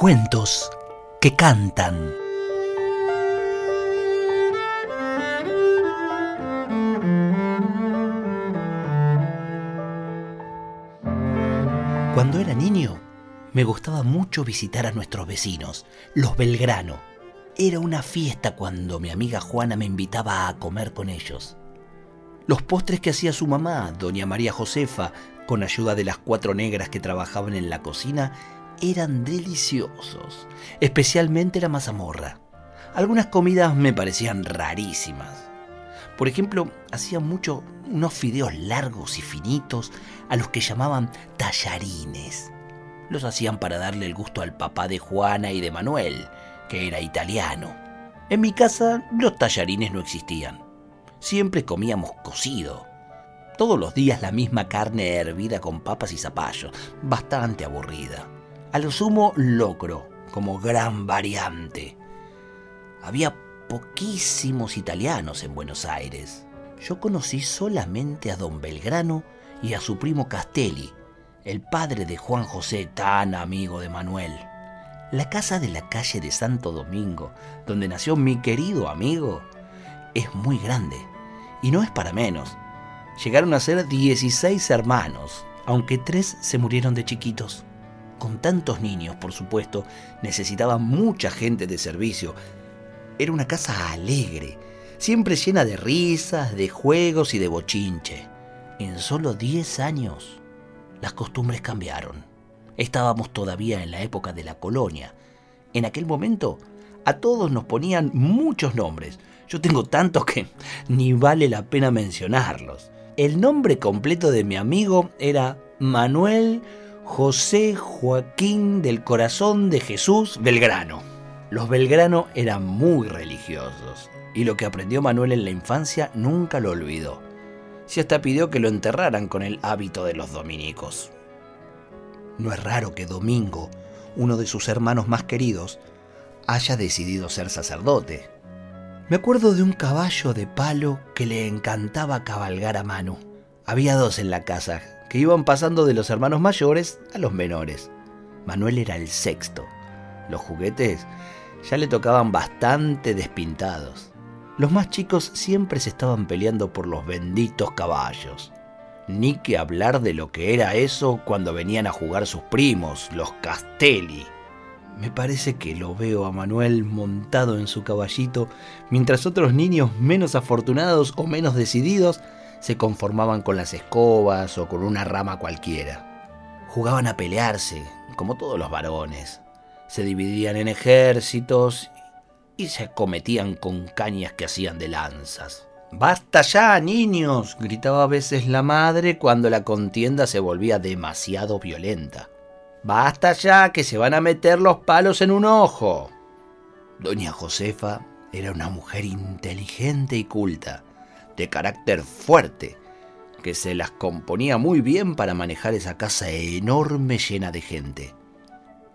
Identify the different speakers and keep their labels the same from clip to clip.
Speaker 1: Cuentos que cantan. Cuando era niño, me gustaba mucho visitar a nuestros vecinos, los Belgrano. Era una fiesta cuando mi amiga Juana me invitaba a comer con ellos. Los postres que hacía su mamá, doña María Josefa, con ayuda de las cuatro negras que trabajaban en la cocina, eran deliciosos, especialmente la mazamorra. Algunas comidas me parecían rarísimas. Por ejemplo, hacían mucho unos fideos largos y finitos a los que llamaban tallarines. Los hacían para darle el gusto al papá de Juana y de Manuel, que era italiano. En mi casa los tallarines no existían. Siempre comíamos cocido. Todos los días la misma carne hervida con papas y zapallos, bastante aburrida. A lo sumo locro, como gran variante. Había poquísimos italianos en Buenos Aires. Yo conocí solamente a don Belgrano y a su primo Castelli, el padre de Juan José, tan amigo de Manuel. La casa de la calle de Santo Domingo, donde nació mi querido amigo, es muy grande y no es para menos. Llegaron a ser 16 hermanos, aunque tres se murieron de chiquitos con tantos niños, por supuesto, necesitaba mucha gente de servicio. Era una casa alegre, siempre llena de risas, de juegos y de bochinche. En solo 10 años, las costumbres cambiaron. Estábamos todavía en la época de la colonia. En aquel momento, a todos nos ponían muchos nombres. Yo tengo tantos que ni vale la pena mencionarlos. El nombre completo de mi amigo era Manuel José Joaquín del Corazón de Jesús Belgrano. Los Belgrano eran muy religiosos y lo que aprendió Manuel en la infancia nunca lo olvidó. Si hasta pidió que lo enterraran con el hábito de los dominicos. No es raro que Domingo, uno de sus hermanos más queridos, haya decidido ser sacerdote. Me acuerdo de un caballo de palo que le encantaba cabalgar a Manu. Había dos en la casa, que iban pasando de los hermanos mayores a los menores. Manuel era el sexto. Los juguetes ya le tocaban bastante despintados. Los más chicos siempre se estaban peleando por los benditos caballos. Ni que hablar de lo que era eso cuando venían a jugar sus primos, los Castelli. Me parece que lo veo a Manuel montado en su caballito, mientras otros niños menos afortunados o menos decididos se conformaban con las escobas o con una rama cualquiera. Jugaban a pelearse, como todos los varones. Se dividían en ejércitos y se acometían con cañas que hacían de lanzas. ¡Basta ya, niños! gritaba a veces la madre cuando la contienda se volvía demasiado violenta. ¡Basta ya, que se van a meter los palos en un ojo! Doña Josefa era una mujer inteligente y culta de carácter fuerte, que se las componía muy bien para manejar esa casa enorme llena de gente.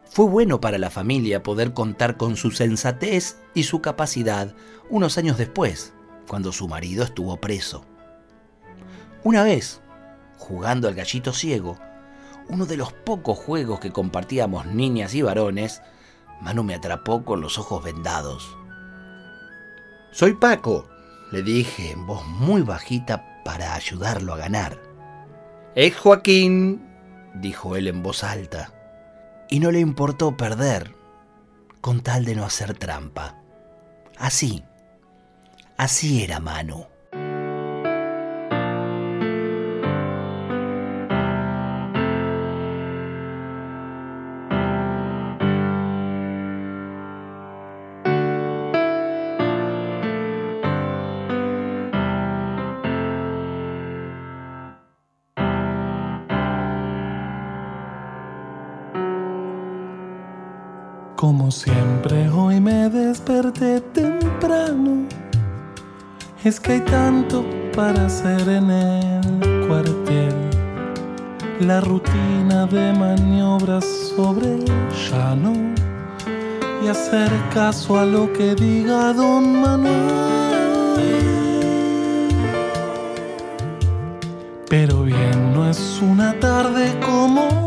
Speaker 1: Fue bueno para la familia poder contar con su sensatez y su capacidad unos años después, cuando su marido estuvo preso. Una vez, jugando al gallito ciego, uno de los pocos juegos que compartíamos niñas y varones, Manu me atrapó con los ojos vendados. Soy Paco, le dije en voz muy bajita para ayudarlo a ganar. Es Joaquín, dijo él en voz alta, y no le importó perder con tal de no hacer trampa. Así, así era Manu.
Speaker 2: Como siempre hoy me desperté temprano. Es que hay tanto para hacer en el cuartel. La rutina de maniobras sobre el llano y hacer caso a lo que diga don Manuel. Pero bien, no es una tarde como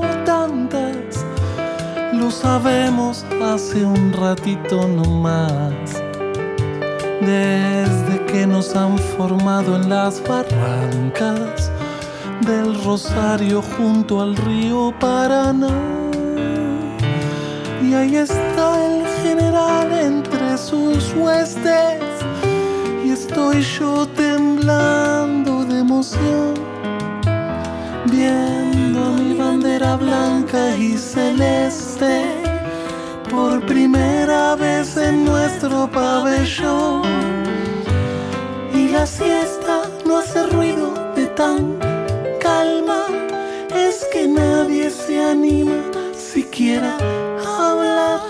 Speaker 2: lo sabemos hace un ratito nomás. Desde que nos han formado en las barrancas del Rosario junto al río Paraná. Y ahí está el general entre sus huestes. Y estoy yo temblando de emoción, mi bandera blanca y celeste por primera vez en nuestro pabellón. Y la siesta no hace ruido de tan calma, es que nadie se anima siquiera a hablar.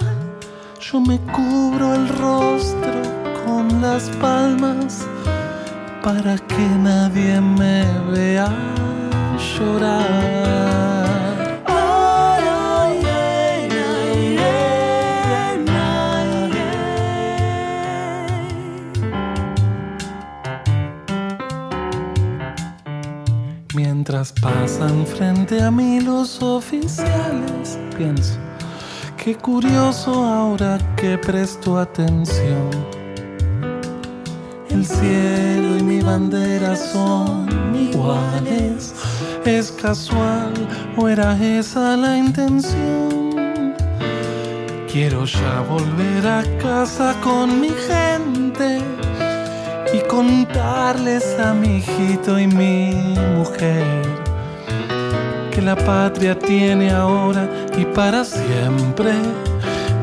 Speaker 2: Yo me cubro el rostro con las palmas para que nadie me vea llorar. Pasan frente a mí los oficiales, pienso, qué curioso ahora que presto atención. El cielo y mi bandera son iguales. ¿Es casual o era esa la intención? Quiero ya volver a casa con mi gente y contarles a mi hijito y mi mujer que la patria tiene ahora y para siempre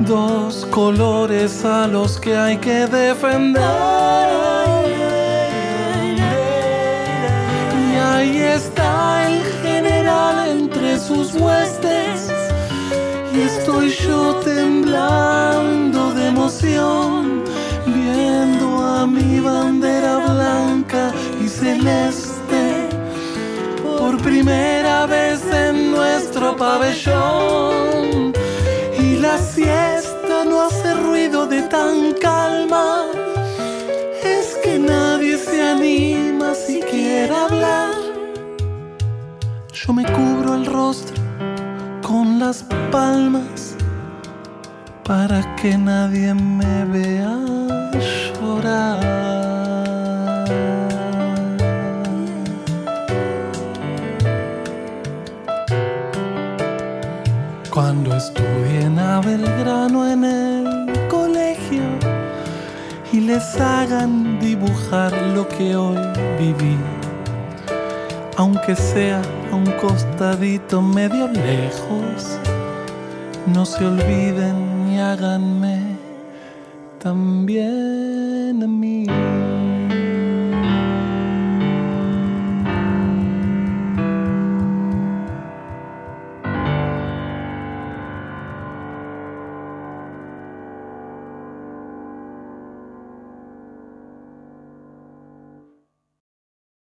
Speaker 2: dos colores a los que hay que defender. Y ahí está el general entre sus huestes y estoy yo temblando de emoción primera vez en nuestro pabellón. Y la siesta no hace ruido de tan calma, es que nadie se anima siquiera a hablar. Yo me cubro el rostro con las palmas para que nadie me vea llorar. Hagan dibujar lo que hoy viví, aunque sea a un costadito medio lejos, no se olviden y háganme también a mí.